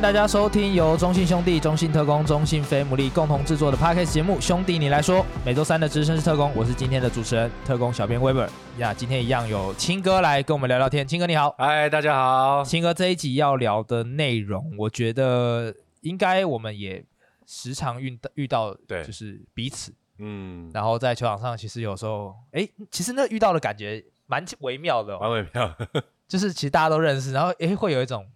迎大家收听由中信兄弟、中信特工、中信飞姆利共同制作的 Podcast 节目《兄弟你来说》。每周三的资深是特工，我是今天的主持人特工小编 Weber 呀。今天一样有青哥来跟我们聊聊天。青哥你好，嗨，大家好。青哥这一集要聊的内容，我觉得应该我们也时常遇到遇到，对，就是彼此，嗯，然后在球场上，其实有时候，哎，其实那遇到的感觉蛮微妙的，蛮微妙，就是其实大家都认识，然后哎，会有一种。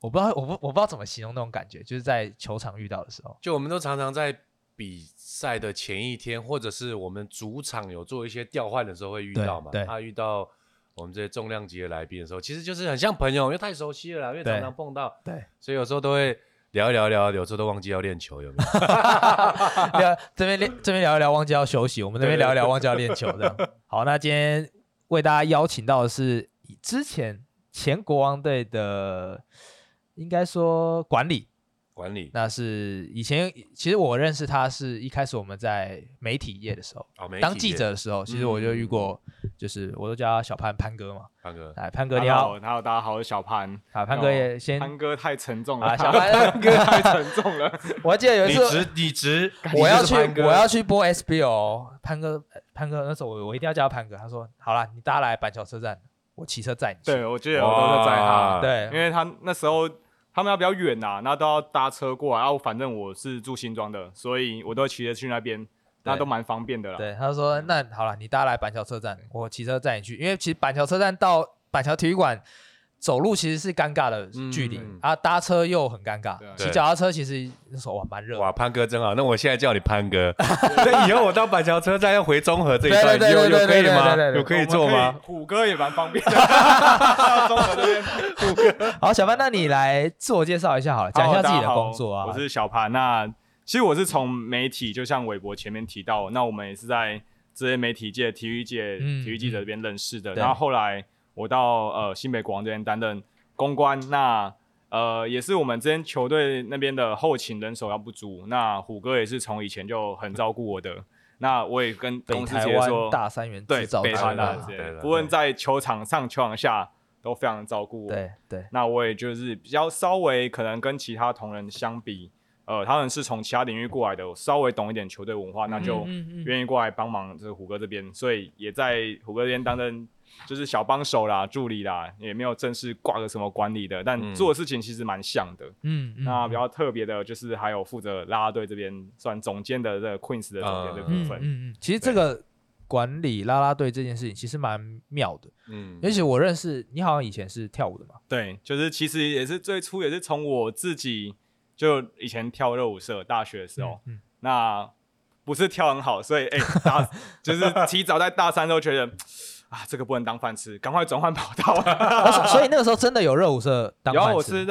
我不知道，我不我不知道怎么形容那种感觉，就是在球场遇到的时候，就我们都常常在比赛的前一天，或者是我们主场有做一些调换的时候会遇到嘛。他遇到我们这些重量级的来宾的时候，其实就是很像朋友，因为太熟悉了啦，因为常常碰到。对，所以有时候都会聊一聊聊，有时候都忘记要练球，有没有？聊这边练这边聊一聊，忘记要休息；我们这边聊一聊，忘记要练球，这样。好，那今天为大家邀请到的是之前前国王队的。应该说管理，管理。那是以前，其实我认识他是一开始我们在媒体业的时候，哦、当记者的时候，其实我就遇过，嗯、就是我都叫他小潘潘哥嘛，潘哥，哎，潘哥你好，你好，大家好，我是小潘，好，潘哥也先，潘哥太沉重了，啊，小潘哥 太沉重了，我还记得有一次，你直，你直，我要去，我要去播 SBO，潘哥，潘哥那时候我我一定要叫他潘哥，他说好了，你大家来板桥车站，我骑车载你，对，我记得我都是载他，对，因为他那时候。他们要比较远呐，那都要搭车过来。然后反正我是住新庄的，所以我都骑着去那边，那都蛮方便的啦。对，他说那好了，你搭来板桥车站，我骑车载你去。因为其实板桥车站到板桥体育馆。走路其实是尴尬的距离、嗯、啊，搭车又很尴尬。骑脚踏车其实那时候哇蛮热。哇，潘哥真好，那我现在叫你潘哥。那以后我到板桥车站要回中和这一段，有有可以吗？有可以坐吗？虎哥也蛮方便的。到中和这边，虎哥。好，小潘，那你来自我介绍一下好了，讲一下自己的工作啊。我是小潘，那其实我是从媒体，就像韦博前面提到，那我们也是在这些媒体界、体育界、体育记者这边认识的，嗯、然后后来。我到呃新北国王这边担任公关，那呃也是我们这边球队那边的后勤人手要不足，那虎哥也是从以前就很照顾我的，那我也跟公司直接说，大三元对，北台湾大不论在球场上、球场下都非常照顾我。对对，那我也就是比较稍微可能跟其他同仁相比，呃，他们是从其他领域过来的，我稍微懂一点球队文化，那就愿意过来帮忙这个虎哥这边，所以也在虎哥这边担任。就是小帮手啦，助理啦，也没有正式挂个什么管理的，但做的事情其实蛮像的。嗯，那比较特别的就是还有负责啦啦队这边算总监的这个 Queens 的总监这部分。嗯嗯，其实这个管理啦啦队这件事情其实蛮妙的。嗯，而且我认识你好像以前是跳舞的嘛？对，就是其实也是最初也是从我自己就以前跳热舞社，大学的时候，嗯，那不是跳很好，所以哎，大 就是提早在大三都觉得。啊，这个不能当饭吃，赶快转换跑道。所以那个时候真的有热舞社当饭吃。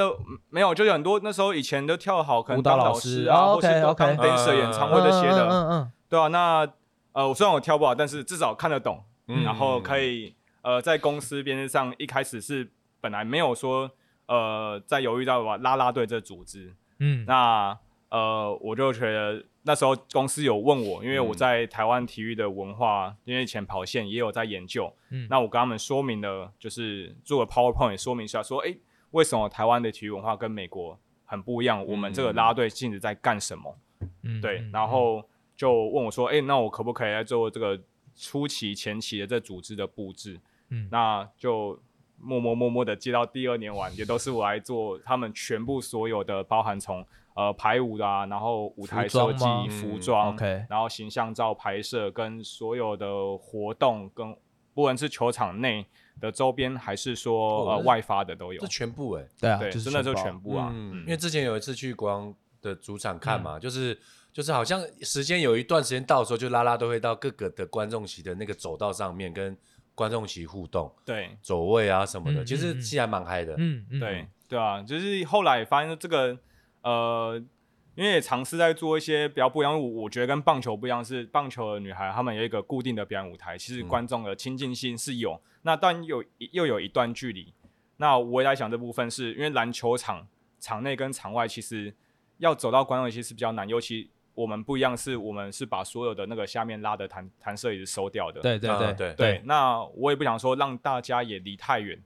没有，就有很多那时候以前都跳好，可能当老师啊，或是当 dancer 演唱会这些的。嗯嗯。对啊，那呃，我虽然我跳不好，但是至少看得懂，然后可以呃，在公司编制上一开始是本来没有说呃，在犹豫到吧啦啦队这组织。嗯。那呃，我就觉得。那时候公司有问我，因为我在台湾体育的文化，嗯、因为以前跑线也有在研究。嗯，那我跟他们说明了，就是做个 PowerPoint 也说明一下，说，哎、欸，为什么台湾的体育文化跟美国很不一样？嗯、我们这个啦啦队性质在干什么？嗯，对，然后就问我说，哎、欸，那我可不可以来做这个初期、前期的这组织的布置？嗯，那就默默默默的接到第二年完，也都是我来做他们全部所有的，包含从。呃，排舞的啊，然后舞台设计、服装，OK，然后形象照拍摄，跟所有的活动，跟不管是球场内的周边，还是说呃外发的都有，这。全部哎，对啊，对，真的就全部啊。因为之前有一次去国王的主场看嘛，就是就是好像时间有一段时间到的时候，就拉拉都会到各个的观众席的那个走道上面跟观众席互动，对，走位啊什么的，其实其实还蛮嗨的，嗯，对，对啊，就是后来发现这个。呃，因为也尝试在做一些比较不一样，我我觉得跟棒球不一样，是棒球的女孩她们有一个固定的表演舞台，其实观众的亲近性是有，嗯、那但有又有一段距离。那我也在想这部分是因为篮球场场内跟场外其实要走到观众席是比较难，尤其我们不一样，是我们是把所有的那个下面拉的弹弹射椅子收掉的。对对对对，对，对，那我也不想说让大家也离太远，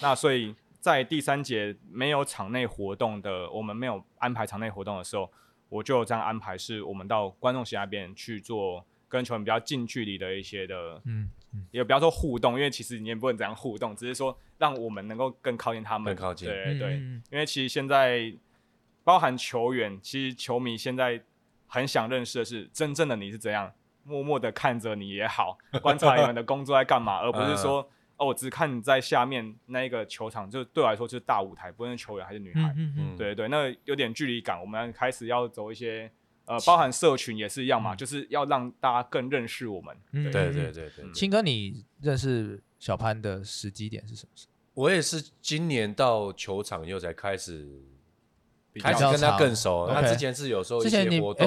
那所以。在第三节没有场内活动的，我们没有安排场内活动的时候，我就这样安排，是我们到观众席那边去做跟球员比较近距离的一些的，嗯，嗯也不要说互动，因为其实你也不能怎样互动，只是说让我们能够更靠近他们，更靠近，对对，因为其实现在包含球员，其实球迷现在很想认识的是真正的你是怎样，默默的看着你也好，观察你们的工作在干嘛，而不是说。哦，我只看你在下面那一个球场，就对我来说就是大舞台，不论是球员还是女孩，嗯嗯对对，那有点距离感。我们开始要走一些，呃，包含社群也是一样嘛，嗯、就是要让大家更认识我们。对对对对，青哥，你认识小潘的时机点是什么时候？我也是今年到球场以后才开始，开始跟他更熟。他之前是有时候一些活动。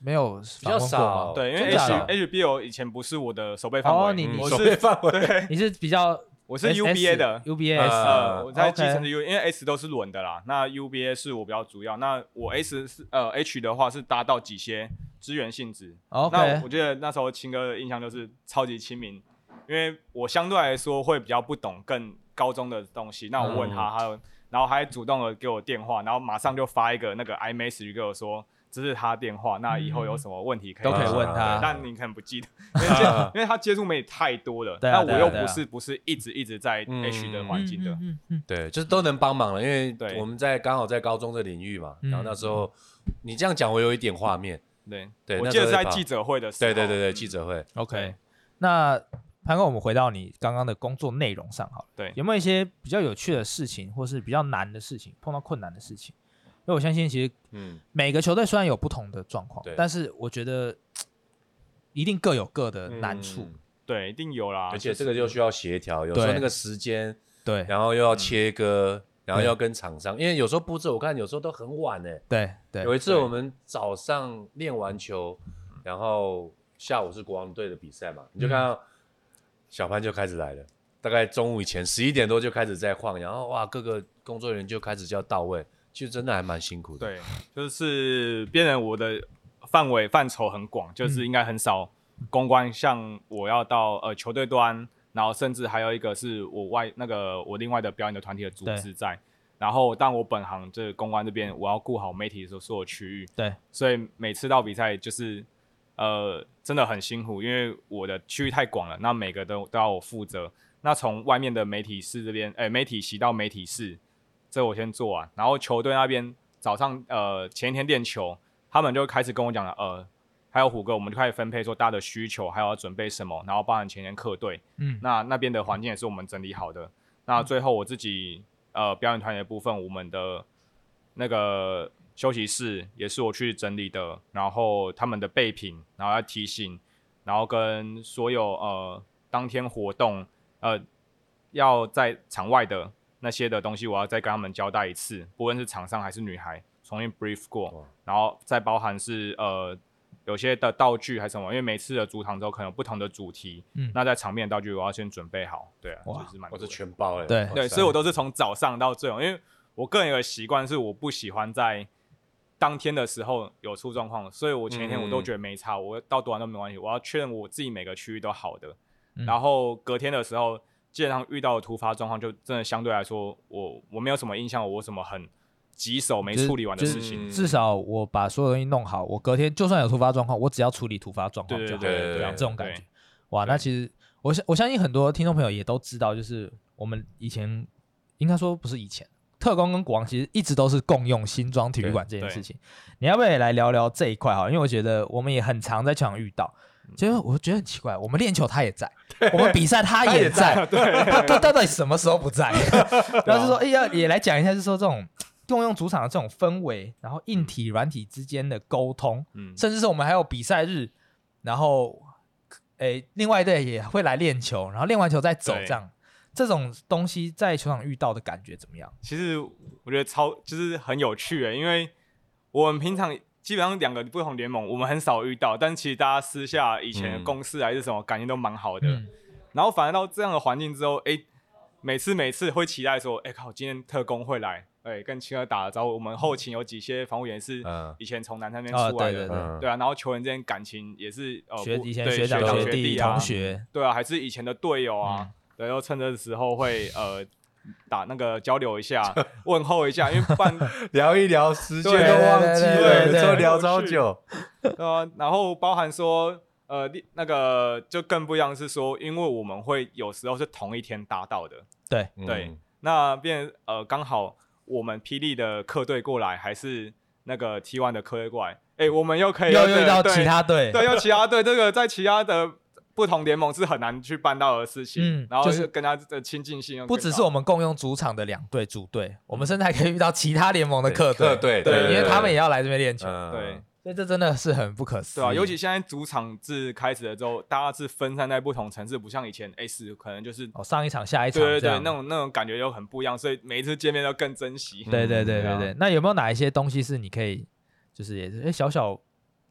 没有比较少，对，因为 H H B O 以前不是我的守备范围，哦，你你守备范围，对，你是比较，我是 U B A 的。U B A，呃，我在继承的 U，因为 S 都是轮的啦，那 U B A 是我比较主要，那我 S 是呃 H 的话是搭到几些资源性质，那我觉得那时候青哥的印象就是超级亲民，因为我相对来说会比较不懂更高中的东西，那我问他，还有，然后还主动的给我电话，然后马上就发一个那个 iMessage 给我说。这是他电话，那以后有什么问题可以都可以问他，但你可能不记得，因为 因为他接触媒体太多了，那我又不是不是一直一直在 H 的环境的，对，就是都能帮忙了，因为我们在刚好在高中的领域嘛，然后那时候你这样讲，我有一点画面，对对，我记得是在记者会的时候，对对对对，记者会，OK，那潘哥，我们回到你刚刚的工作内容上好了，对，有没有一些比较有趣的事情，或是比较难的事情，碰到困难的事情？因为我相信，其实，嗯，每个球队虽然有不同的状况，但是我觉得一定各有各的难处，对，一定有啦。而且这个就需要协调，有时候那个时间，对，然后又要切割，然后要跟厂商，因为有时候布置我看有时候都很晚呢。对对。有一次我们早上练完球，然后下午是国王队的比赛嘛，你就看到小潘就开始来了，大概中午以前十一点多就开始在晃，然后哇，各个工作人员就开始就要到位。其实真的还蛮辛苦的。对，就是变成我的范围范畴很广，就是应该很少公关，像我要到呃球队端，然后甚至还有一个是我外那个我另外的表演的团体的组织在，然后但我本行这个公关这边，我要顾好媒体的时候所有区域。对，所以每次到比赛就是呃真的很辛苦，因为我的区域太广了，那每个都都要我负责。那从外面的媒体室这边，哎、欸，媒体席到媒体室。这我先做完，然后球队那边早上呃前一天练球，他们就开始跟我讲了，呃，还有虎哥，我们就开始分配说大家的需求，还有要准备什么，然后包含前天客队，嗯，那那边的环境也是我们整理好的。那最后我自己呃表演团的部分，我们的那个休息室也是我去整理的，然后他们的备品，然后要提醒，然后跟所有呃当天活动呃要在场外的。那些的东西我要再跟他们交代一次，不论是厂商还是女孩，重新 brief 过，然后再包含是呃有些的道具还是什么，因为每次的主场都可能有不同的主题，嗯，那在场面的道具我要先准备好，对啊，就是蛮，我是全包的，对对，所以我都是从早上到最后，因为我个人有个习惯是我不喜欢在当天的时候有出状况，所以我前一天我都觉得没差，嗯、我到多晚都没关系，我要确认我自己每个区域都好的，嗯、然后隔天的时候。基本上遇到的突发状况，就真的相对来说，我我没有什么印象，我什么很棘手没处理完的事情。至少我把所有东西弄好，我隔天就算有突发状况，我只要处理突发状况就好。对对对，这种感觉。哇，那其实我相我相信很多听众朋友也都知道，就是我们以前应该说不是以前，特工跟国王其实一直都是共用新庄体育馆这件事情。你要不要也来聊聊这一块哈？因为我觉得我们也很常在场遇到。其实我觉得很奇怪，我们练球他也在，我们比赛他也在，他 他到底什么时候不在？然后就说，哎呀，也来讲一下，就是说这种共用主场的这种氛围，然后硬体软体之间的沟通，嗯，甚至是我们还有比赛日，然后，哎，另外一队也会来练球，然后练完球再走，这样，对这种东西在球场遇到的感觉怎么样？其实我觉得超就是很有趣诶，因为我们平常。基本上两个不同联盟，我们很少遇到，但是其实大家私下以前的公司还是什么感情都蛮好的。嗯、然后反而到这样的环境之后，哎、欸，每次每次会期待说，哎、欸、靠，今天特工会来，哎、欸，跟青儿打了招呼。我们后勤有几些防务员是以前从南山那边出来的，嗯哦、对，对，对，对啊。然后球员之间感情也是呃，学以前学长学弟啊，同学，对啊，还是以前的队友啊。嗯、对，然后趁这个时候会呃打那个交流一下，问候一下，因为办 聊一聊，时间都忘记了，就聊超久。对啊，然后包含说，呃，那个就更不一样是说，因为我们会有时候是同一天搭到的，对对，嗯、那变呃刚好我们霹雳的客队过来，还是那个 T1 的客队过来，哎、欸，我们又可以又遇到其他队，对，又其他队，这个在其他的。不同联盟是很难去办到的事情，嗯，然后就是跟他的亲近性，不只是我们共用主场的两队组队，我们甚至还可以遇到其他联盟的客队，对对，因为他们也要来这边练球，对，所以这真的是很不可思议，对啊，尤其现在主场制开始了之后，大家是分散在不同城市，不像以前 S 可能就是哦上一场下一场，对对对，那种那种感觉又很不一样，所以每一次见面都更珍惜，对对对对对。那有没有哪一些东西是你可以，就是也是哎小小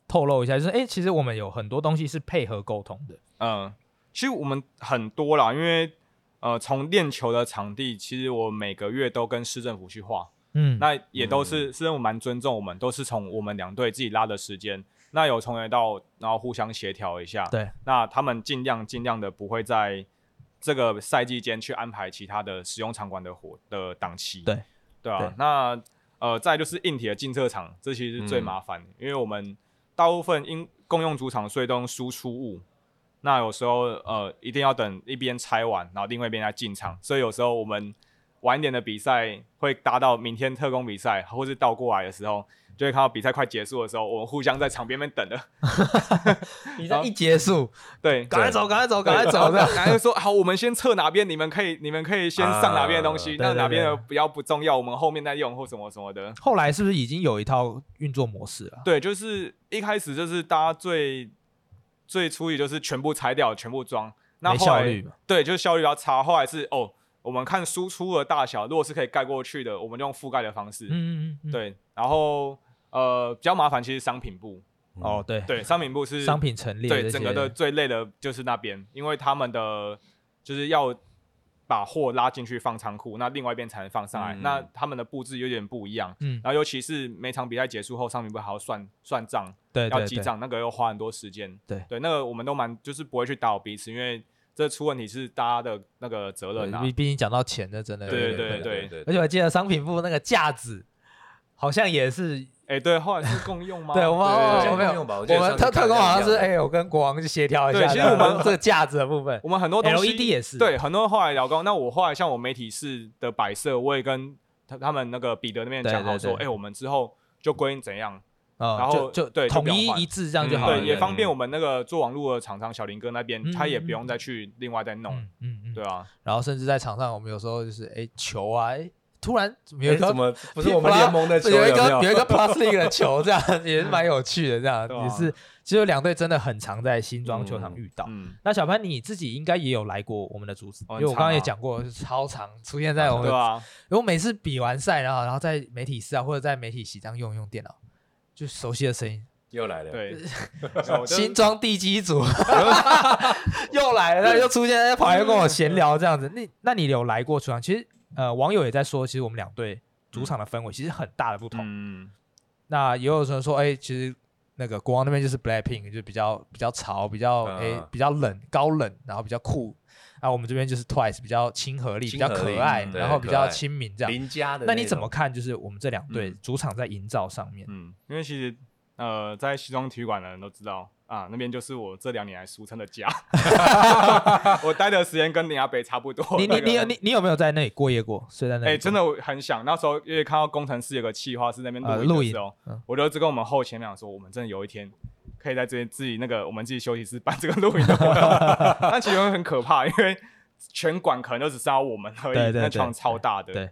透露一下，就是哎其实我们有很多东西是配合沟通的，嗯。其实我们很多啦，因为呃，从练球的场地，其实我每个月都跟市政府去画，嗯，那也都是市政府蛮尊重我们，都是从我们两队自己拉的时间，那有从来到，然后互相协调一下，对，那他们尽量尽量的不会在这个赛季间去安排其他的使用场馆的活的档期，对，对啊，对。那呃，再就是硬体的进车场，这其实是最麻烦的，嗯，因为我们大部分因共用主场，所以都用输出物。那有时候呃，一定要等一边拆完，然后另外一边再进场，所以有时候我们晚一点的比赛会搭到明天特工比赛，或是倒过来的时候，就会看到比赛快结束的时候，我们互相在场边边等的。比赛一结束，对，赶快走，赶快走，赶快走，这样，然后说好，我们先测哪边，你们可以，你们可以先上哪边的东西，那、uh, 哪边的比较不重要，我们后面再用或什么什么的。后来是不是已经有一套运作模式了？对，就是一开始就是大家最。最初也就是全部拆掉，全部装。那后来对，就是效率比较差。后来是哦，我们看输出的大小，如果是可以盖过去的，我们就用覆盖的方式。嗯嗯嗯。对，然后呃比较麻烦，其实商品部。哦，对对，商品部是商品陈列。对，整个的最累的就是那边，因为他们的就是要。把货拉进去放仓库，那另外一边才能放上来。嗯、那他们的布置有点不一样，嗯，然后尤其是每场比赛结束后，商品部还要算算账，对，要记账，那个要花很多时间，对对，那个我们都蛮就是不会去打扰彼此，因为这出问题是大家的那个责任啊。毕毕竟讲到钱，那真的对对对对，对，对，而且我记得商品部那个架子好像也是。哎、欸，对，后来是共用吗？对，我们我们有，我们特特工好像是，哎、欸，我跟国王去协调一下。对，其实我们这个架子的部分，我们很多东西 LED 也是。对，很多后来聊工，那我后来像我媒体室的摆设，我也跟他他们那个彼得那边讲好说，哎、欸，我们之后就规定怎样，嗯、然后就对统一一致这样就好了。对，也方便我们那个做网络的厂商小林哥那边，他也不用再去另外再弄。嗯嗯，对啊。然后甚至在场上，我们有时候就是，哎，球啊，哎。突然有一个、欸、什么不是我们 联盟的球，有一个有一个 Plus League 的球，这样 也是蛮有趣的。这样也是，其实两队真的很常在新庄球场遇到。嗯嗯、那小潘你自己应该也有来过我们的主场，因为我刚刚也讲过，超常出现在我们。对啊。因为每次比完赛，然后然后在媒体室啊，或者在媒体席上用用电脑，就熟悉的声音又来了。对，新庄地基组又来了，又出现在，跑来跟我闲聊这样子。那那你有来过球场？其实。呃，网友也在说，其实我们两队主场的氛围其实很大的不同。嗯，那也有人说，哎、欸，其实那个国王那边就是 Blackpink，就比较比较潮，比较哎、欸、比较冷高冷，然后比较酷。啊我们这边就是 Twice，比较亲和力，比较可爱，然后比较亲民这样。邻家的。那你怎么看？就是我们这两队主场在营造上面？嗯，因为其实呃，在西装体育馆的人都知道。啊，那边就是我这两年来俗称的家，我待的时间跟林阿北差不多。你你你有你你有没有在那里过夜过？睡在那里？哎、欸，真的很想。那时候因为看到工程师有个企划是那边录影的时候，呃嗯、我就一直跟我们后前讲说，我们真的有一天可以在这边自己那个我们自己休息室办这个录影的活动。但其实很可怕，因为全馆可能就只剩下我们而已，那场超大的，对对，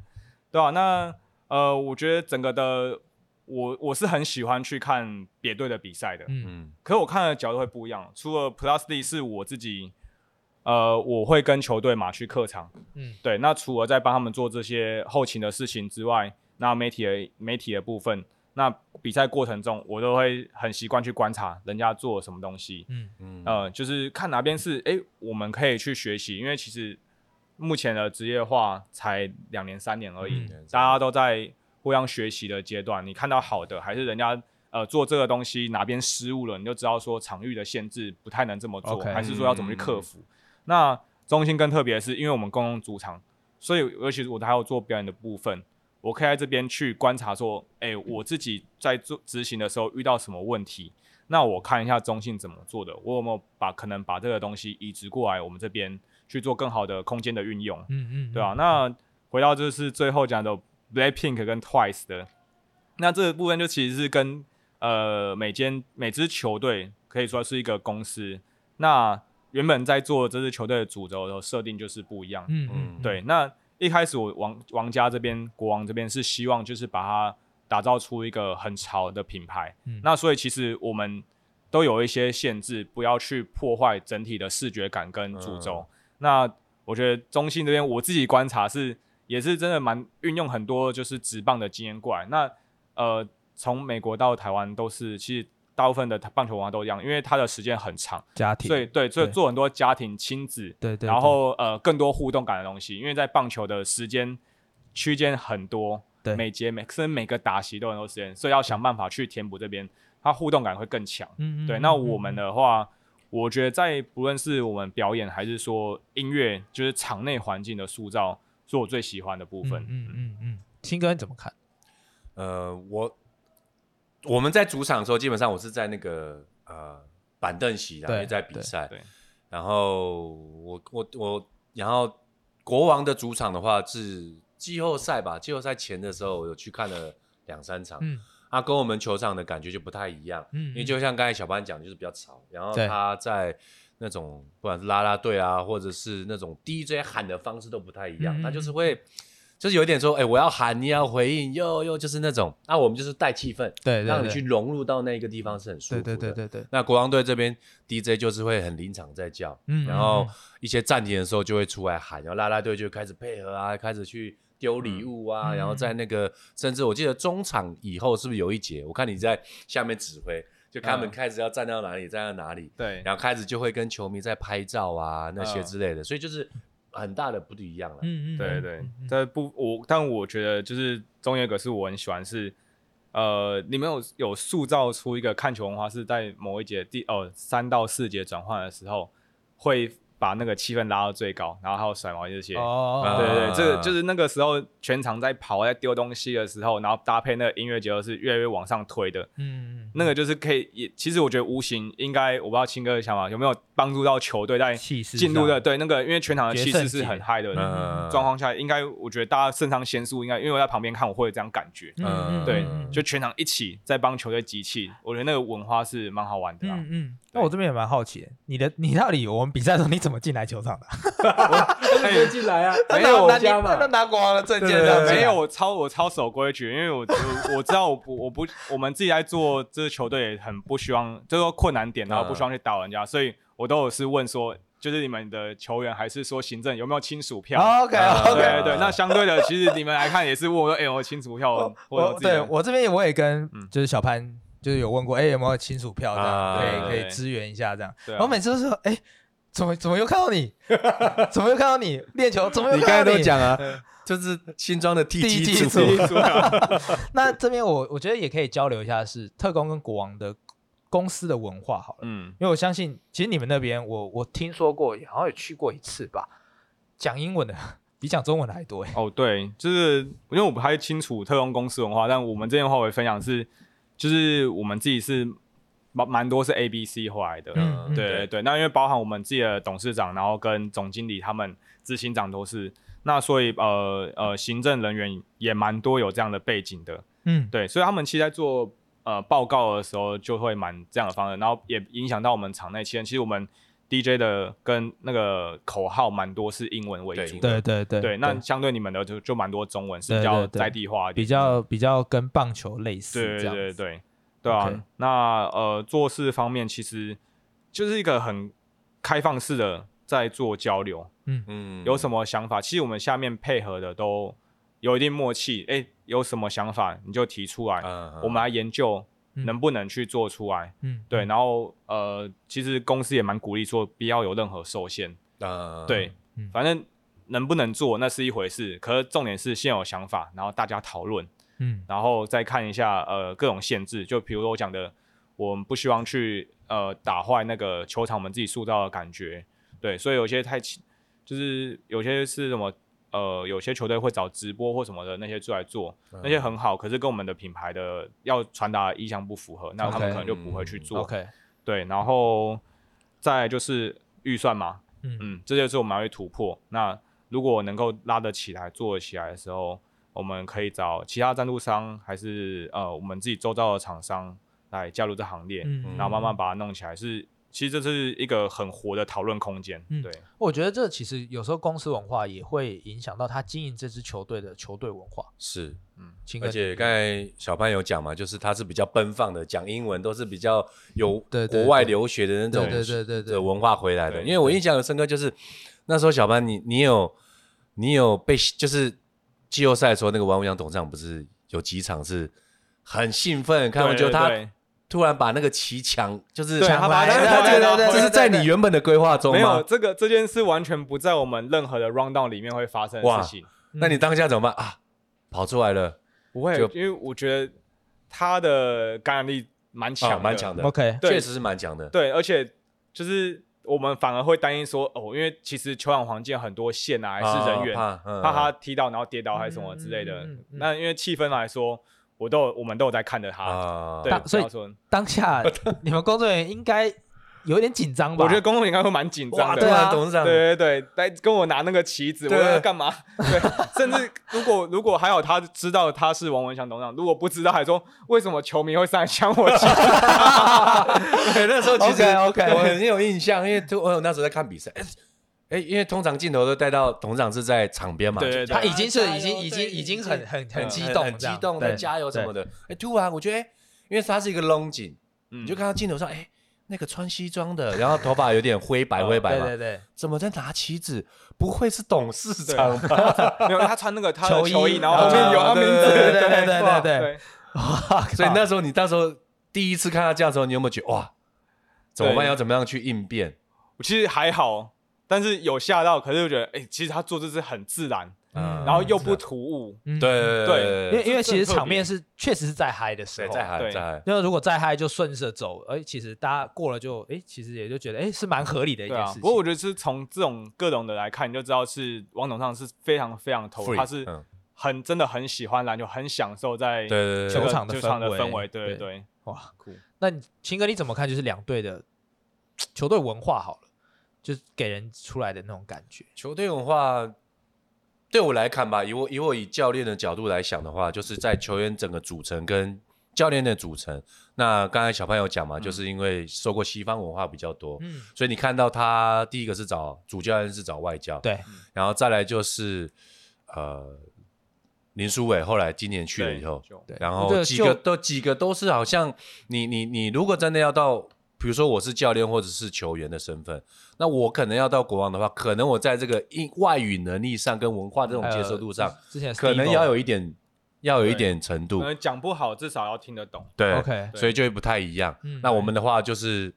对啊，那呃，我觉得整个的。我我是很喜欢去看别队的比赛的，嗯，可是我看的角度会不一样。除了 Plus D 是我自己，呃，我会跟球队嘛去客场，嗯，对。那除了在帮他们做这些后勤的事情之外，那媒体的媒体的部分，那比赛过程中我都会很习惯去观察人家做什么东西，嗯嗯，呃，就是看哪边是哎、欸、我们可以去学习，因为其实目前的职业化才两年三年而已，嗯、大家都在。互相学习的阶段，你看到好的，还是人家呃做这个东西哪边失误了，你就知道说场域的限制不太能这么做，Okay. 还是说要怎么去克服？嗯、那中心更特别的是，因为我们共用主场，所以尤其是我还有做表演的部分，我可以在这边去观察说，哎、欸，我自己在做执行的时候遇到什么问题，那我看一下中信怎么做的，我有没有把可能把这个东西移植过来我们这边去做更好的空间的运用，嗯，嗯嗯，对吧、啊？那回到就是最后讲的 Blackpink 跟 Twice 的，那这个部分就其实是跟呃每间每支球队可以说是一个公司，那。原本在做这支球队的主轴的，设定就是不一样。嗯嗯，对。那一开始我王王家这边国王这边是希望就是把它打造出一个很潮的品牌。嗯。那所以其实我们都有一些限制，不要去破坏整体的视觉感跟主轴。嗯。那我觉得中信这边我自己观察是也是真的蛮运用很多就是职棒的经验过来。那呃从美国到台湾都是其实。大部分的棒球文化都一样，因为它的时间很长，家庭，所以对，所以做很多家庭亲子，对对，然后呃更多互动感的东西，因为在棒球的时间区间很多，对，每节每甚至每个打席都很多时间，所以要想办法去填补这边，它互动感会更强。嗯嗯，对。那我们的话，我觉得在不论是我们表演还是说音乐，就是场内环境的塑造，是我最喜欢的部分。嗯嗯嗯，清哥你怎么看？呃，我。我们在主场的时候，基本上我是在那个呃板凳席，然后在比赛。对然后我我我，然后国王的主场的话是季后赛吧？季后赛前的时候，我有去看了两三场。嗯，啊，跟我们球场的感觉就不太一样。嗯，因为就像刚才小班讲，就是比较吵。然后他在那种不管是啦啦队啊，或者是那种 DJ 喊的方式都不太一样。他就是会。就是有点说，哎、欸，我要喊，你要回应，又又就是那种，那、啊、我们就是带气氛，对，让你去融入到那个地方是很舒服的。对对对对对。那国王队这边 DJ 就是会很临场在叫，嗯，然后一些暂停的时候就会出来喊，然后啦啦队就开始配合啊，开始去丢礼物啊，嗯、然后在那个甚至我记得中场以后是不是有一节，我看你在下面指挥，就他们开始要站到哪里，站到哪里，对，然后开始就会跟球迷在拍照啊那些之类的，所以就是。很大的不一样了，嗯嗯，对对，这不我，但我觉得就是中野格是我很喜欢是，呃，你们有有塑造出一个看球文化是在某一节第哦三到四节转换的时候会。把那个气氛拉到最高，然后还有甩毛这些，哦、对对对，这个就是那个时候全场在跑在丢东西的时候，然后搭配那个音乐节奏是越来越往上推的，嗯，那个就是可以也，其实我觉得无形应该，我不知道青哥的想法有没有帮助到球队在进入的，对那个因为全场的气势是很嗨的状况下，应该我觉得大家肾上腺素应该，因为我在旁边看我会有这样感觉，嗯，对，就全场一起在帮球队集气，我觉得那个文化是蛮好玩的，嗯嗯。那我这边也蛮好奇，你的你到底我们比赛的时候你怎么进来球场的？他没进来啊，没有拿家嘛，那拿国王的证件的，没有我超我超守规矩，因为我我我知道我不我不我们自己在做这支球队也很不希望，就是说困难点然后不希望去打人家，所以我都有是问说，就是你们的球员还是说行政有没有亲属票？OK OK 对对，那相对的，其实你们来看也是问我说，哎，我亲属票，我对我这边我也跟就是小潘。就是有问过，哎、欸，有没有亲属票这样，啊、可以可以支援一下这样。然后每次都说，哎、欸，怎么怎么又看到你？怎么又看到你练球？怎么又看到你？你刚才都讲啊，就是新装的 T 基主。那这边我我觉得也可以交流一下，是特工跟国王的公司的文化好了。嗯，因为我相信，其实你们那边我我听说过，好像也去过一次吧。讲英文的比讲中文的还多。哦，对，就是因为我不太清楚特工公司文化，但我们这边的话，我会分享是。就是我们自己是蛮蛮多是 A B C 回来的，嗯、对对对。那因为包含我们自己的董事长，然后跟总经理他们执行长都是，那所以呃呃行政人员也蛮多有这样的背景的，嗯，对。所以他们其实在做呃报告的时候就会蛮这样的方式，然后也影响到我们场内气氛。其实我们 DJ 的跟那个口号蛮多是英文为主的，对对对对。那相对你们的就就蛮多中文，是比较在地化一点，比较比较跟棒球类似。对对对对，对啊。Okay. 那呃做事方面其实就是一个很开放式的在做交流，嗯嗯，有什么想法，其实我们下面配合的都有一定默契，哎、欸，有什么想法你就提出来，嗯嗯我们来研究。能不能去做出来？嗯，对，然后呃，其实公司也蛮鼓励说，不要有任何受限。呃，对，嗯、反正能不能做那是一回事，可是重点是先有想法，然后大家讨论，嗯，然后再看一下呃各种限制，就比如说我讲的，我们不希望去呃打坏那个球场我们自己塑造的感觉，对，所以有些太就是有些是什么呃，有些球队会找直播或什么的那些出来做，嗯、那些很好，可是跟我们的品牌的要传达的意向不符合，那他们可能就不会去做。OK，对，然后再就是预算嘛，嗯嗯，这就是我们要去突破。那如果能够拉得起来、做得起来的时候，我们可以找其他赞助商，还是呃我们自己周遭的厂商来加入这行列，嗯、然后慢慢把它弄起来是。其实这是一个很活的讨论空间。嗯，对，我觉得这其实有时候公司文化也会影响到他经营这支球队的球队文化。是，嗯，而且刚才小潘有讲嘛，就是他是比较奔放的，讲英文都是比较有国外留学的那种对对对的文化回来的。因为我印象很深刻，就是那时候小潘你你有你有被就是季后赛的时候，那个王文洋董事长不是有几场是很兴奋，看完就他。突然把那个骑墙，就是抢来，对对对，这是在你原本的规划中吗？没有，这个这件事完全不在我们任何的 rundown 里面会发生的事情。那你当下怎么办啊？跑出来了，不会，因为我觉得他的感染力蛮强，蛮强的。OK，确实是蛮强的。对，而且就是我们反而会担心说，哦，因为其实球场环境很多线啊，还是人员，怕他踢到然后跌倒还是什么之类的。那因为气氛来说。我都有，我们都有在看着他，啊、对，所以当下你们工作人员应该有点紧张吧？我觉得工作人员应该会蛮紧张的，对啊，董事长，对对对，来跟我拿那个旗子，我要干嘛？对，甚至如果如果还有他知道他是王文祥董事长，如果不知道，还说为什么球迷会上来抢我旗？对，那时候其实 OK，, okay 我很有印象，因为我有那时候在看比赛。哎，因为通常镜头都带到董事长是在场边嘛，对对对，他已经是已经已经已经很很很激动，很激动在加油什么的。哎，突然我觉得，哎，因为他是一个龙井，你就看到镜头上，哎，那个穿西装的，然后头发有点灰白灰白嘛，对对对，怎么在拿旗子？不会是董事长吧？没有，他穿那个他的球衣，然后后面有他名字，对对对对对。哇！所以那时候你到时候第一次看他这样的时候，你有没有觉得哇？怎么办？要怎么样去应变？我其实还好。但是有吓到，可是又觉得，哎、欸，其实他做这是很自然，嗯，然后又不突兀，对对对，因为因为其实场面是确实是在嗨的时候，在嗨，在嗨。因为如果再嗨就顺着走，哎，其实大家过了就，哎，其实也就觉得，哎，是蛮合理的一件事情。不过我觉得是从这种各种的来看，你就知道是王总上是非常非常投入，他是很真的很喜欢篮球，很享受在球场的氛围，对对。对，哇，酷。那秦哥你怎么看？就是两队的球队文化好了。就是给人出来的那种感觉。球队文化对我来看吧，以我以我以教练的角度来想的话，就是在球员整个组成跟教练的组成。那刚才小朋友讲嘛，嗯、就是因为受过西方文化比较多，嗯，所以你看到他第一个是找主教练是找外教，对，然后再来就是呃林书伟，后来今年去了以后，然后几个都几个都是好像你你你如果真的要到。比如说我是教练或者是球员的身份，那我可能要到国王的话，可能我在这个英外语能力上跟文化这种接受度上，之前可能要有一点，要有一点程度。可能讲不好，至少要听得懂。对，OK，所以就会不太一样。那我们的话就是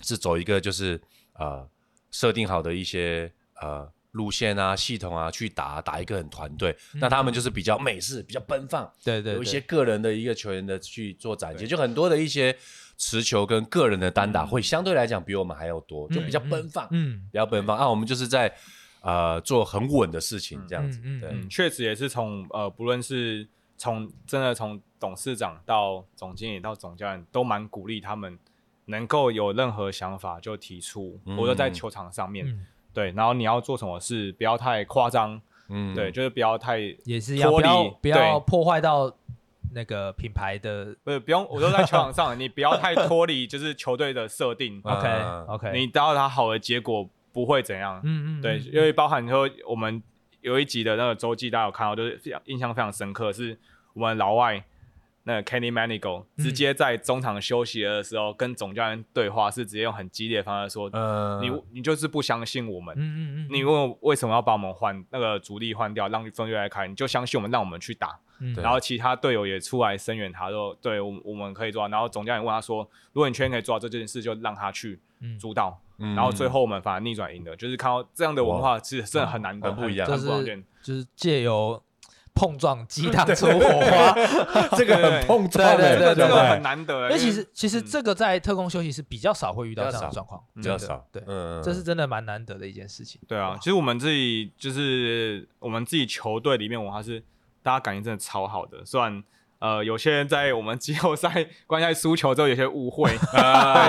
是走一个就是呃设定好的一些呃路线啊系统啊去打打一个很团队。那他们就是比较美式，比较奔放，对对，有一些个人的一个球员的去做展现，就很多的一些。持球跟个人的单打会相对来讲比我们还要多，就比较奔放，嗯，比较奔放。啊。我们就是在呃做很稳的事情这样子，对，确实也是从呃不论是从真的从董事长到总经理到总教练，都蛮鼓励他们能够有任何想法就提出，或者在球场上面，对，然后你要做什么事不要太夸张，嗯，对，就是不要太也是要不要不要破坏到。那个品牌的不是不用，我都在球场上，你不要太脱离就是球队的设定。OK OK，你得到他好的结果不会怎样。嗯嗯，对，因为包含说我们有一集的那个周记，大家有看到，就是非常印象非常深刻，是我们老外那个 Kenny Manigault 直接在中场休息的时候跟总教练对话，是直接用很激烈的方式说：“你你就是不相信我们。嗯嗯嗯，你问我为什么要把我们换那个主力换掉，让分越来开？你就相信我们，让我们去打。”然后其他队友也出来声援他，说：“对，我我们可以做到。”然后总教练问他说：“如果你确定可以做到这件事，就让他去主导。”然后最后我们反而逆转赢的，就是看到这样的文化是真的很难得，很不一样，就是就是借由碰撞激荡出火花，这个很碰撞，对对对，这个很难得。因为其实其实这个在特工休息是比较少会遇到这样的状况，比较少。对，这是真的蛮难得的一件事情。对啊，其实我们自己就是我们自己球队里面，我还是大家感情真的超好的。虽然呃有些人在我们季后赛关系输球之后有些误会，对，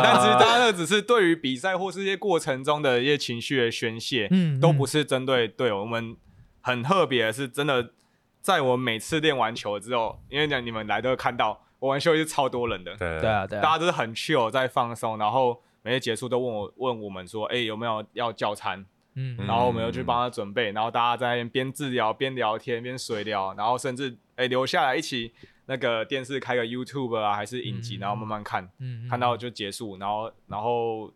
但其实大家那只是对于比赛或是一些过程中的一些情绪的宣泄，嗯，都不是针对队友。我们很特别的是真的。在我每次练完球之后，因为讲你们来都会看到，我玩休息是超多人的，对啊，对啊，大家都是很 chill 在放松，然后每次结束都问我问我们说，哎、欸，有没有要叫餐？嗯，然后我们又去帮他准备，然后大家在那边边治疗边聊天边水聊，然后甚至哎、欸、留下来一起那个电视开个 YouTube 啊，还是影集，然后慢慢看，嗯，看到就结束，然后然后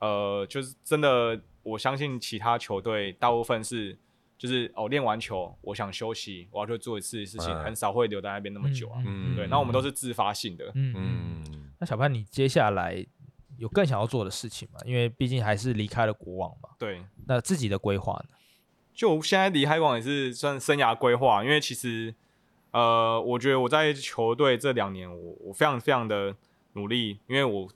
呃，就是真的，我相信其他球队大部分是。就是哦，练完球，我想休息，我要去做一次事情，很少会留在那边那么久啊。嗯，对，那我们都是自发性的。嗯嗯。那小潘，你接下来有更想要做的事情吗？因为毕竟还是离开了国王嘛。对。那自己的规划呢？就现在离开国王也是算生涯规划，因为其实呃，我觉得我在球队这两年，我我非常非常的努力，因为我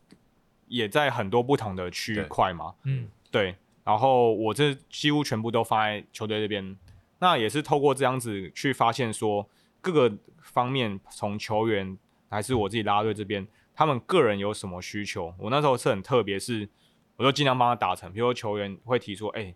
也在很多不同的区块嘛。嗯，对。然后我这几乎全部都放在球队这边，那也是透过这样子去发现说各个方面，从球员还是我自己啦啦队这边，他们个人有什么需求。我那时候是很特别，是我就尽量帮他达成。比如说球员会提出，哎，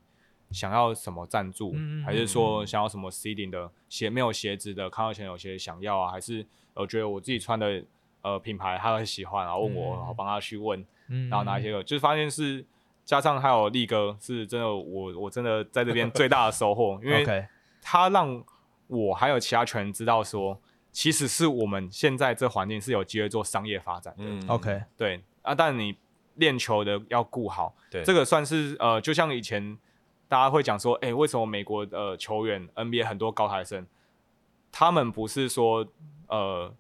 想要什么赞助，还是说想要什么 seeding 的鞋没有鞋子的，看到前有些想要啊，还是我觉得我自己穿的呃品牌他很喜欢，然后问我，然后帮他去问，然后拿一些个，就是发现是。加上还有力哥，是真的我，我我真的在这边最大的收获，因为他让我还有其他球员知道说，其实是我们现在这环境是有机会做商业发展的。嗯，OK，对啊，但你练球的要顾好，对，这个算是呃，就像以前大家会讲说，哎、欸，为什么美国的、呃、球员 NBA 很多高材生，他们不是说呃，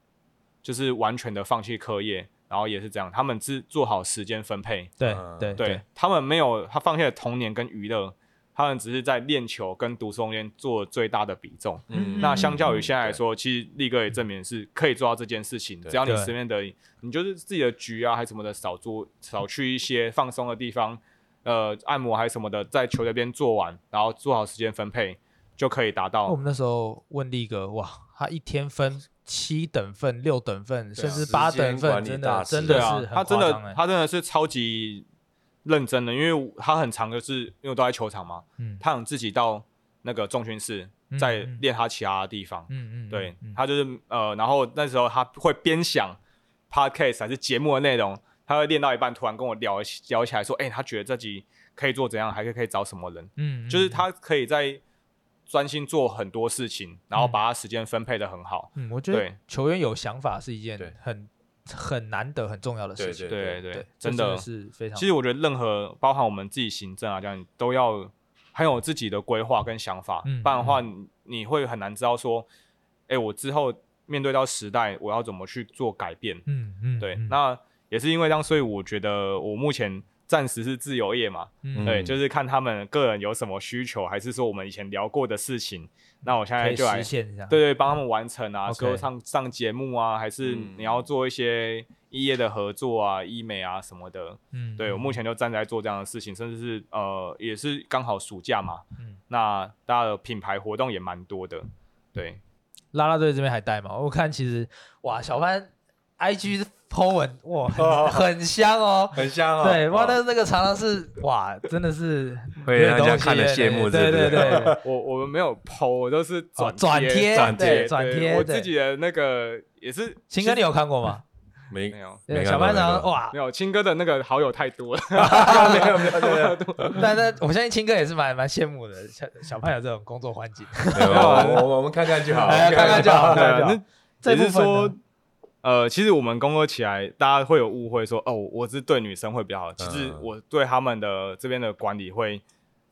就是完全的放弃课业。然后也是这样，他们是做好时间分配，对对对，他们没有他放弃了童年跟娱乐，他们只是在练球跟读书中间做最大的比重。嗯，那相较于现在来说，其实力哥也证明是可以做到这件事情。只要你身边的，你就是自己的局啊，还是什么的，少做少去一些放松的地方，呃，按摩还是什么的，在球队边做完，然后做好时间分配，就可以达到。我们那时候问力哥，哇，他一天分。七等份、六等份，甚至八等份，真的真的是他真的他真的是超级认真的，因为他很长就是因为都在球场嘛，嗯，他想自己到那个重训室再练他其他的地方，嗯嗯，对他就是呃，然后那时候他会边想 podcast 还是节目的内容，他会练到一半突然跟我聊聊起来说，哎，他觉得自己可以做怎样，还可以可以找什么人，嗯，就是他可以在。专心做很多事情，然后把他时间分配的很好。嗯，我觉得球员有想法是一件很很难得、很重要的事情。对对对，真的是非常。其实我觉得任何包含我们自己行政啊，这样都要很有自己的规划跟想法，不然的话你会很难知道说，哎，我之后面对到时代，我要怎么去做改变。嗯嗯，对，那也是因为这样，所以我觉得我目前。暂时是自由业嘛，嗯、对，就是看他们个人有什么需求，还是说我们以前聊过的事情，那我现在就来，对对，帮他们完成啊，说、嗯、上上节目啊，还是你要做一些医业的合作啊，医美啊什么的，嗯，对我目前就站在做这样的事情，甚至是呃，也是刚好暑假嘛，嗯，那大家的品牌活动也蛮多的，对，啦啦队这边还带吗？我看其实哇，小潘 IG。Po 文哇，很香哦，很香哦。对，哇，但是那个常常是哇，真的是会让人家看了羡慕。对对对，我我们没有 Po，我都是转转贴，转贴，转贴。我自己的那个也是，青哥你有看过吗？没没有。小班长哇，没有，青哥的那个好友太多了，没有没有没有。但是我相信青哥也是蛮蛮羡慕的，小小潘有这种工作环境。没有，我 我们看看就好，看看就好。那只是说。呃，其实我们工作起来，大家会有误会说，哦，我是对女生会比较好。其实我对他们的这边的管理会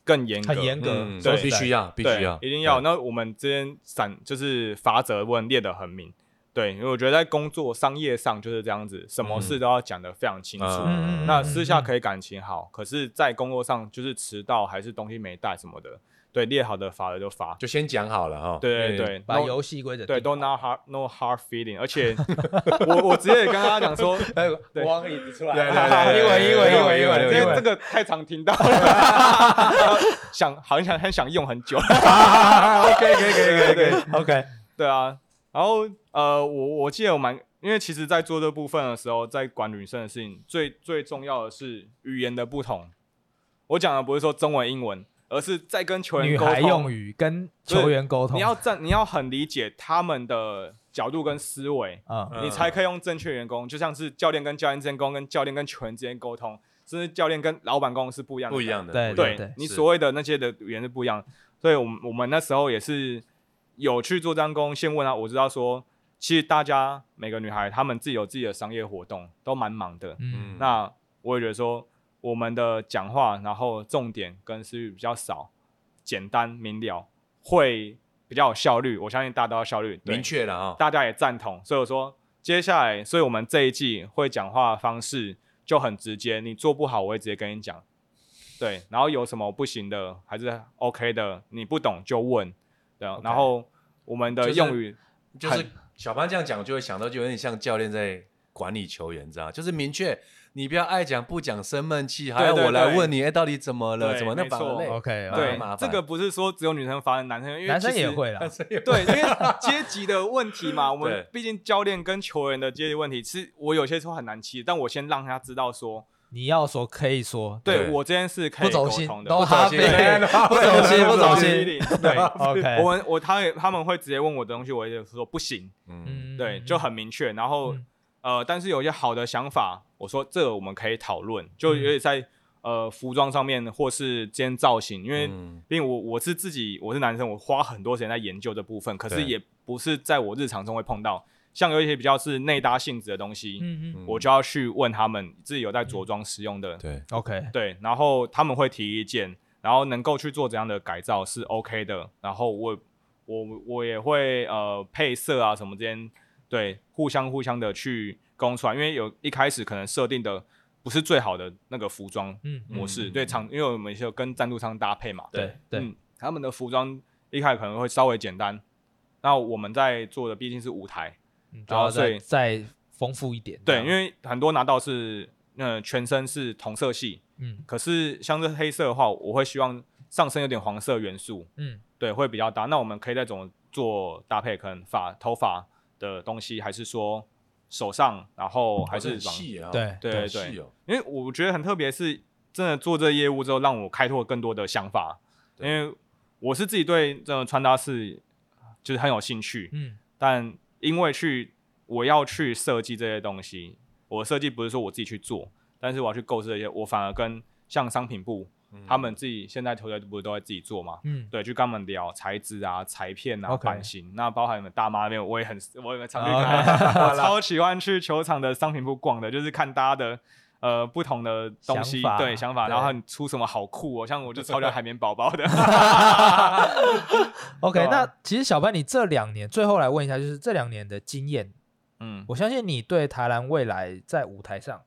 更严格，很严格，嗯、对，必须要，必须要，一定要。那我们这边散就是法则问列得很明，对，因为我觉得在工作商业上就是这样子，什么事都要讲得非常清楚。嗯、那私下可以感情好，可是在工作上就是迟到还是东西没带什么的，对，列好的罚了就罚，就先讲好了哈。对对对，把游戏规则对都 not hard no hard feeling，而且 我我直接也跟他讲说，国王椅子出来，英文英文英文英文，因为这个太常听到了，想好像很想用很久。OK 可以可以可以可以 OK，对啊，然后呃我我记得我蛮，因为其实在做这部分的时候，在管女生的事情，最最重要的是语言的不同。我讲的不是说中文英文。而是在跟球员沟通，女孩用语跟球员沟通，你要站，你要很理解他们的角度跟思维你才可以用正确员工。就像是教练跟教练之间沟通，跟教练跟球员之间沟通，甚至教练跟老板沟通是不一样的，不一样的。对对对，你所谓的那些的语言是不一样。所以我们我们那时候也是有去做张工，先问他，我知道说，其实大家每个女孩她们自己有自己的商业活动，都蛮忙的。嗯，那我也觉得说。我们的讲话，然后重点跟思绪比较少，简单明了，会比较有效率。我相信大家都要效率，明确了啊、哦，大家也赞同。所以我说，接下来，所以我们这一季会讲话方式就很直接，你做不好，我会直接跟你讲。对，然后有什么不行的，还是 OK 的，你不懂就问。对，Okay. 然后我们的用语就是、就是、小潘这样讲，就会想到就有点像教练在管理球员，知道就是明确。你不要爱讲不讲生闷气，还要我来问你，哎，到底怎么了？怎么那么累？OK，对，这个不是说只有女生发生，男生因为男生也会啦。对，因为 阶级的问题嘛，我们毕竟教练跟球员的阶级问题，是我有些时候很难气，但我先让他知道说，你要说可以说，对我这件事可以沟通的，不走心，不走心，不走心。对，OK，我们我他他们会直接问我的东西，我也说不行，嗯，对，就很明确，然后。呃，但是有一些好的想法，我说这个我们可以讨论，就有点在、嗯、呃服装上面或是今天造型，因为因为我我是自己我是男生，我花很多时间在研究这部分，可是也不是在我日常中会碰到，像有一些比较是内搭性质的东西，嗯嗯，我就要去问他们自己有在着装使用的，对，OK，对，然后他们会提意见，然后能够去做怎样的改造是 OK 的，然后我我我也会呃配色啊什么之间。对，互相互相的去沟通出来，因为有一开始可能设定的不是最好的那个服装模式，嗯嗯、对场，因为我们有跟赞助商搭配嘛，对对、嗯，他们的服装一开始可能会稍微简单，那我们在做的毕竟是舞台，嗯、然后所以再丰富一点，对，因为很多拿到是呃全身是同色系，嗯，可是像这黑色的话，我会希望上身有点黄色元素，嗯，对，会比较搭，那我们可以再怎么做搭配，可能发头发。的东西，还是说手上，然后还是细啊？对对对，因为我觉得很特别，是真的做这个业务之后，让我开拓更多的想法。因为我是自己对这种穿搭是就是很有兴趣，嗯，但因为去我要去设计这些东西，我设计不是说我自己去做，但是我要去构思这些，我反而跟像商品部。他们自己现在球队不是都在自己做嘛？嗯，对，去跟他们聊材质啊、裁片啊、版型。那包含你们大妈那边，我也很，我也常去看。我超喜欢去球场的商品部逛的，就是看大家的呃不同的东西，对想法，然后你出什么好酷哦，像我就超喜欢海绵宝宝的。OK，那其实小班，你这两年最后来问一下，就是这两年的经验，嗯，我相信你对台篮未来在舞台上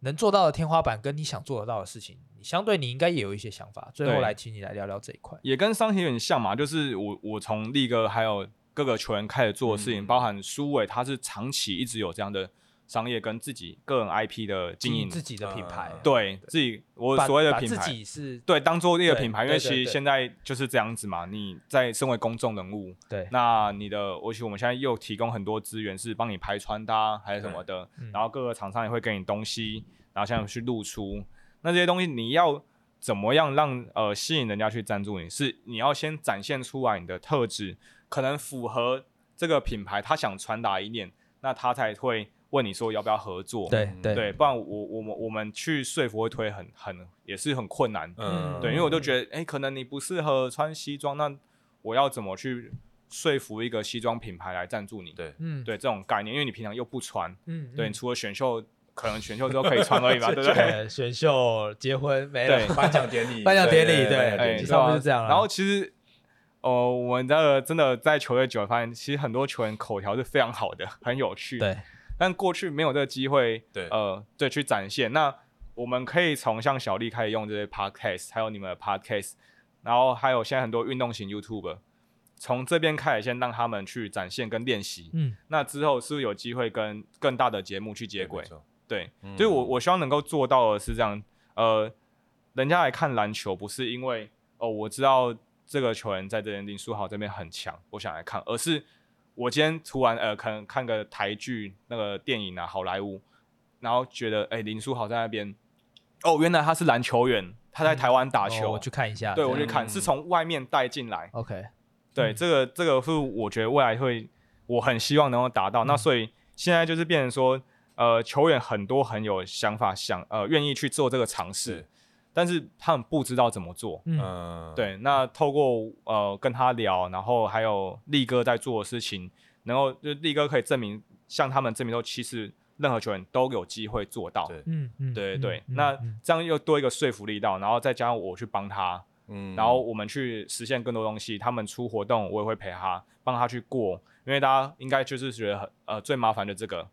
能做到的天花板，跟你想做得到的事情。相对你应该也有一些想法，最后来请你来聊聊这一块。也跟商体有点像嘛，就是我我从力哥还有各个球员开始做的事情，嗯、包含苏伟，他是长期一直有这样的商业跟自己个人 IP 的经营，自己的品牌，呃、对，对自己我所谓的品牌，自己是对当做一个品牌，因为其实现在就是这样子嘛。你在身为公众人物，对，那你的，而且我们现在又提供很多资源，是帮你拍穿搭还是什么的，嗯、然后各个厂商也会给你东西，然后现在去露出。那这些东西你要怎么样让呃吸引人家去赞助你？是你要先展现出来你的特质，可能符合这个品牌他想传达一点，那他才会问你说要不要合作。对对，对，不然我我们我们去说服会推很很也是很困难。嗯，对，因为我就觉得哎、欸，可能你不适合穿西装，那我要怎么去说服一个西装品牌来赞助你？对，嗯，对这种概念，因为你平常又不穿，嗯，对，你除了选秀。可能选秀之后可以穿而已嘛，对不对？选秀、结婚没了，颁奖典礼、颁奖典礼，对，差不多是这样。然后其实，哦，我们这个真的在球队久了，发现其实很多球员口条是非常好的，很有趣。对，但过去没有这个机会，对，呃，对，去展现。那我们可以从像小丽开始用这些 podcast，还有你们的 podcast，然后还有现在很多运动型 YouTuber，从这边开始先让他们去展现跟练习，嗯，那之后是不是有机会跟更大的节目去接轨？对，嗯、所以我我希望能够做到的是这样，呃，人家来看篮球不是因为哦我知道这个球员在这边林书豪这边很强，我想来看，而是我今天突然呃可能看个台剧那个电影啊好莱坞，然后觉得哎、欸、林书豪在那边，哦原来他是篮球员。他在台湾打球，嗯哦，我去看一下。对，我去看，嗯、是从外面带进来。OK，对，嗯、这个这个是我觉得未来会，我很希望能够达到。嗯、那所以现在就是变成说，呃，球员很多很有想法，想呃愿意去做这个尝试，但是他们不知道怎么做。嗯，对。那透过呃跟他聊，然后还有力哥在做的事情，然后就力哥可以证明，向他们证明说，其实。任何球员都有机会做到，嗯嗯，对对对，那这样又多一个说服力道，然后再加上我去帮他，嗯，然后我们去实现更多东西。他们出活动，我也会陪他，帮他去过，因为大家应该就是觉得很呃最麻烦的这个。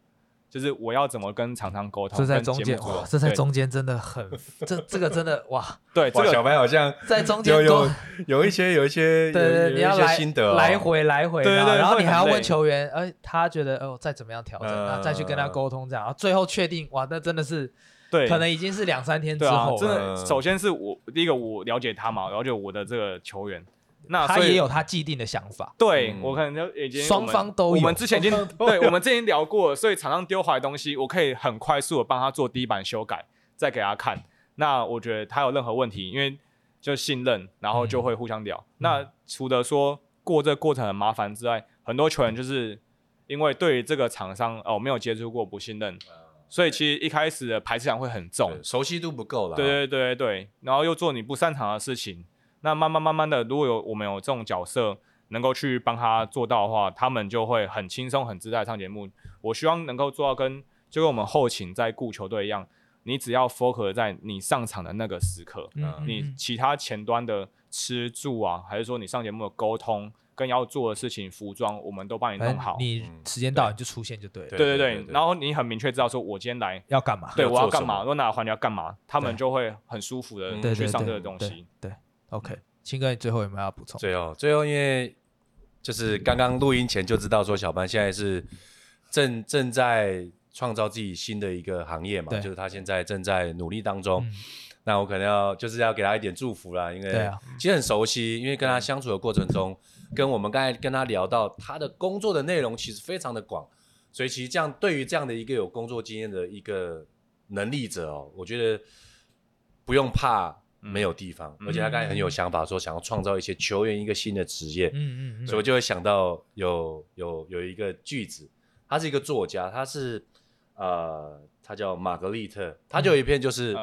就是我要怎么跟厂商沟通？这在中间哇，这在中间真的很，这这个真的哇，对，这个小白好像 在中间有有一些有一些对 对，你要来来回来回，对对，然后你还要问球员，哎，他觉得哦再怎么样调整，那再去跟他沟通这样，然后最后确定哇，那真的是对，可能已经是两三天之后，真的，首先是我第一个我了解他嘛，了解我的这个球员。那他也有他既定的想法，对、嗯、我可能就已经双方都有，我们之前已经对我们之前聊过了，所以厂商丢回来东西，我可以很快速的帮他做第一版修改，再给他看。那我觉得他有任何问题，因为就信任，然后就会互相聊。嗯、那除了说过这个过程很麻烦之外，很多球员就是因为对于这个厂商哦没有接触过，不信任，所以其实一开始的排斥感会很重，熟悉度不够了。对对对对，然后又做你不擅长的事情。那慢慢慢慢的，如果有我们有这种角色能够去帮他做到的话，他们就会很轻松、很自在上节目。我希望能够做到跟就跟我们后勤在雇球队一样，你只要 focus 在你上场的那个时刻，嗯，你其他前端的吃住啊，还是说你上节目的沟通跟要做的事情、服装，我们都帮你弄好。你时间到你就出现就对了。对对对，然后你很明确知道说我今天来要干嘛，对，我要干嘛，我哪个环节要干嘛，他们就会很舒服的去上这个东西。对。OK，清哥，你最后有没有要补充？最后，最后，因为就是刚刚录音前就知道说，小班现在是正正在创造自己新的一个行业嘛，对就是他现在正在努力当中。嗯、那我可能要就是要给他一点祝福啦，因为其实很熟悉，因为跟他相处的过程中，跟我们刚才跟他聊到他的工作的内容其实非常的广，所以其实这样对于这样的一个有工作经验的一个能力者哦，我觉得不用怕。没有地方，而且他刚才很有想法，说想要创造一些球员一个新的职业，嗯嗯，所以我就会想到有有有一个句子，他是一个作家，他是呃，他叫玛格丽特，他就有一篇就是，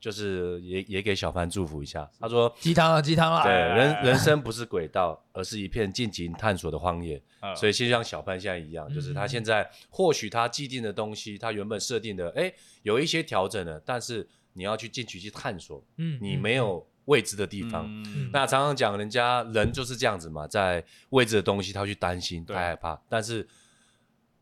就是也也给小帆祝福一下，他说鸡汤啊鸡汤啊，对，人人 生不是轨道，而是一片尽情探索的荒野，所以其实像小帆现在一样，就是他现在或许他既定的东西，他原本设定的，哎，有一些调整了，但是。你要去进去去探索，嗯，你没有未知的地方。嗯、那常常讲，人家人就是这样子嘛，在未知的东西，他去担心，他害怕。但是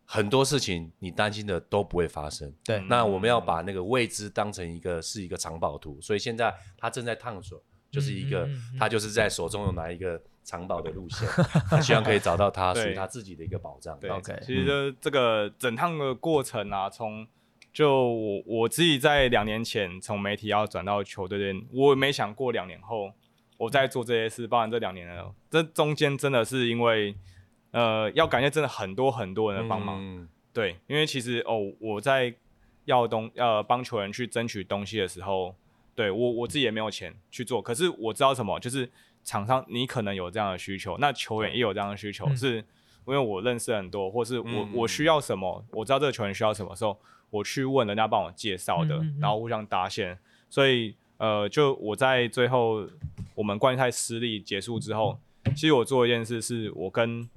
很多事情，你担心的都不会发生。对，那我们要把那个未知当成一个是一个藏宝图。所以现在他正在探索，就是一个、嗯、他就是在手中有拿一个藏宝的路线，他希望可以找到他属于他自己的一个宝藏。对，OK，其实这个整趟的过程啊，从就我我自己在两年前从媒体要转到球队这边，我没想过两年后我在做这些事，包含这两年了，这中间真的是因为，呃，要感谢真的很多很多人的帮忙，嗯、对，因为其实哦我在要东呃帮球员去争取东西的时候，对我我自己也没有钱去做，可是我知道什么，就是场上你可能有这样的需求，那球员也有这样的需求，嗯、是因为我认识很多，或是我、嗯、我需要什么，我知道这个球员需要什么时候。我去问人家帮我介绍的，嗯嗯嗯，然后互相搭线，所以呃，就我在最后我们冠赛失利结束之后，其实我做一件事，是我跟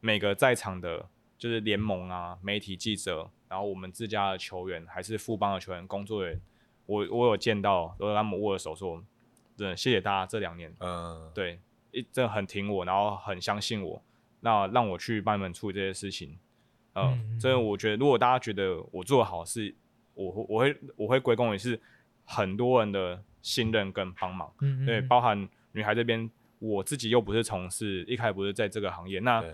每个在场的，就是联盟啊、媒体记者，然后我们自家的球员，还是副帮的球员、工作人员，我我有见到，都跟他们握了手说，真的谢谢大家这两年，嗯，对，一真的很挺我，然后很相信我，那让我去帮你们处理这些事情。嗯，所以我觉得，如果大家觉得我做的好，是我我会我会归功于是很多人的信任跟帮忙，嗯，对，包含女孩这边，我自己又不是从事，一开始不是在这个行业，那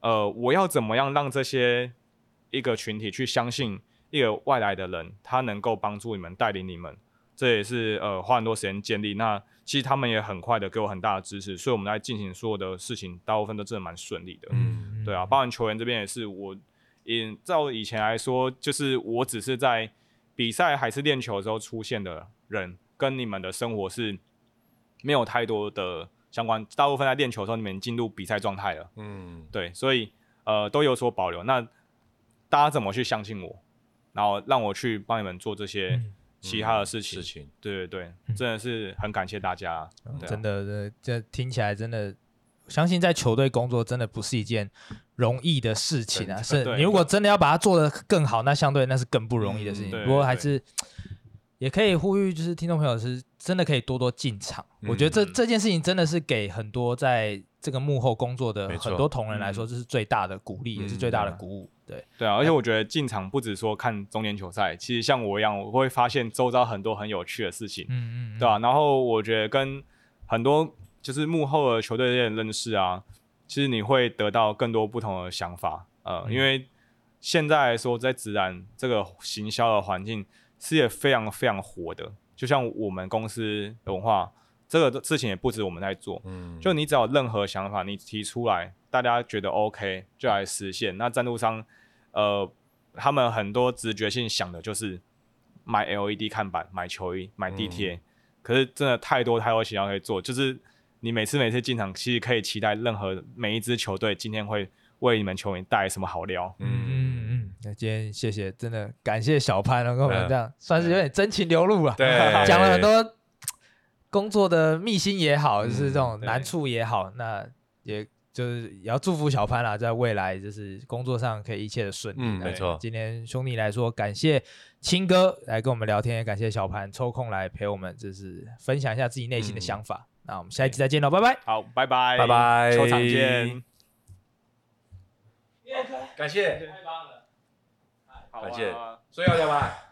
呃，我要怎么样让这些一个群体去相信一个外来的人，他能够帮助你们，带领你们？这也是呃花很多时间建立。那其实他们也很快的给我很大的支持，所以我们在进行所有的事情，大部分都真的蛮顺利的。嗯，对啊，包含球员这边也是，我以照以前来说，就是我只是在比赛还是练球的时候出现的人，跟你们的生活是没有太多的相关。大部分在练球的时候，你们进入比赛状态了。嗯，对，所以呃都有所保留。那大家怎么去相信我，然后让我去帮你们做这些？嗯其他的事情，嗯、事情对对对，嗯、真的是很感谢大家，嗯啊、真的，这听起来真的，相信在球队工作真的不是一件容易的事情啊。是你如果真的要把它做得更好，那相对那是更不容易的事情。不过、嗯、还是也可以呼吁，就是听众朋友是真的可以多多进场。嗯、我觉得这这件事情真的是给很多在这个幕后工作的很多同仁来说，这是最大的鼓励，嗯、也是最大的鼓舞。对对啊，而且我觉得进场不止说看中年球赛，其实像我一样，我会发现周遭很多很有趣的事情，嗯嗯，对吧、啊？然后我觉得跟很多就是幕后的球队的人认识啊，其实你会得到更多不同的想法，呃，嗯、因为现在来说在职篮这个行销的环境是也非常非常火的，就像我们公司的文化，这个事情也不止我们在做，嗯，就你只要有任何想法，你提出来。大家觉得 OK 就来实现。那赞助商，呃，他们很多直觉性想的就是买 LED 看板、买球衣、买地铁。嗯、可是真的太多太多其他可以做，就是你每次每次进场，其实可以期待任何每一支球队今天会为你们球员带来什么好料。嗯嗯嗯。那今天谢谢，真的感谢小潘能跟我们这样，嗯、算是有点真情流露了。对，讲了很多 工作的秘辛也好，就是这种难处也好，那也。就是也要祝福小潘啦，在未来就是工作上可以一切的顺利。嗯，没错。今天兄弟来说，感谢青哥来跟我们聊天，也感谢小潘抽空来陪我们，就是分享一下自己内心的想法。嗯、那我们下一期再见喽，拜拜。好，拜拜，拜拜，球场见。感谢，太棒了，感谢，所以要聊吧。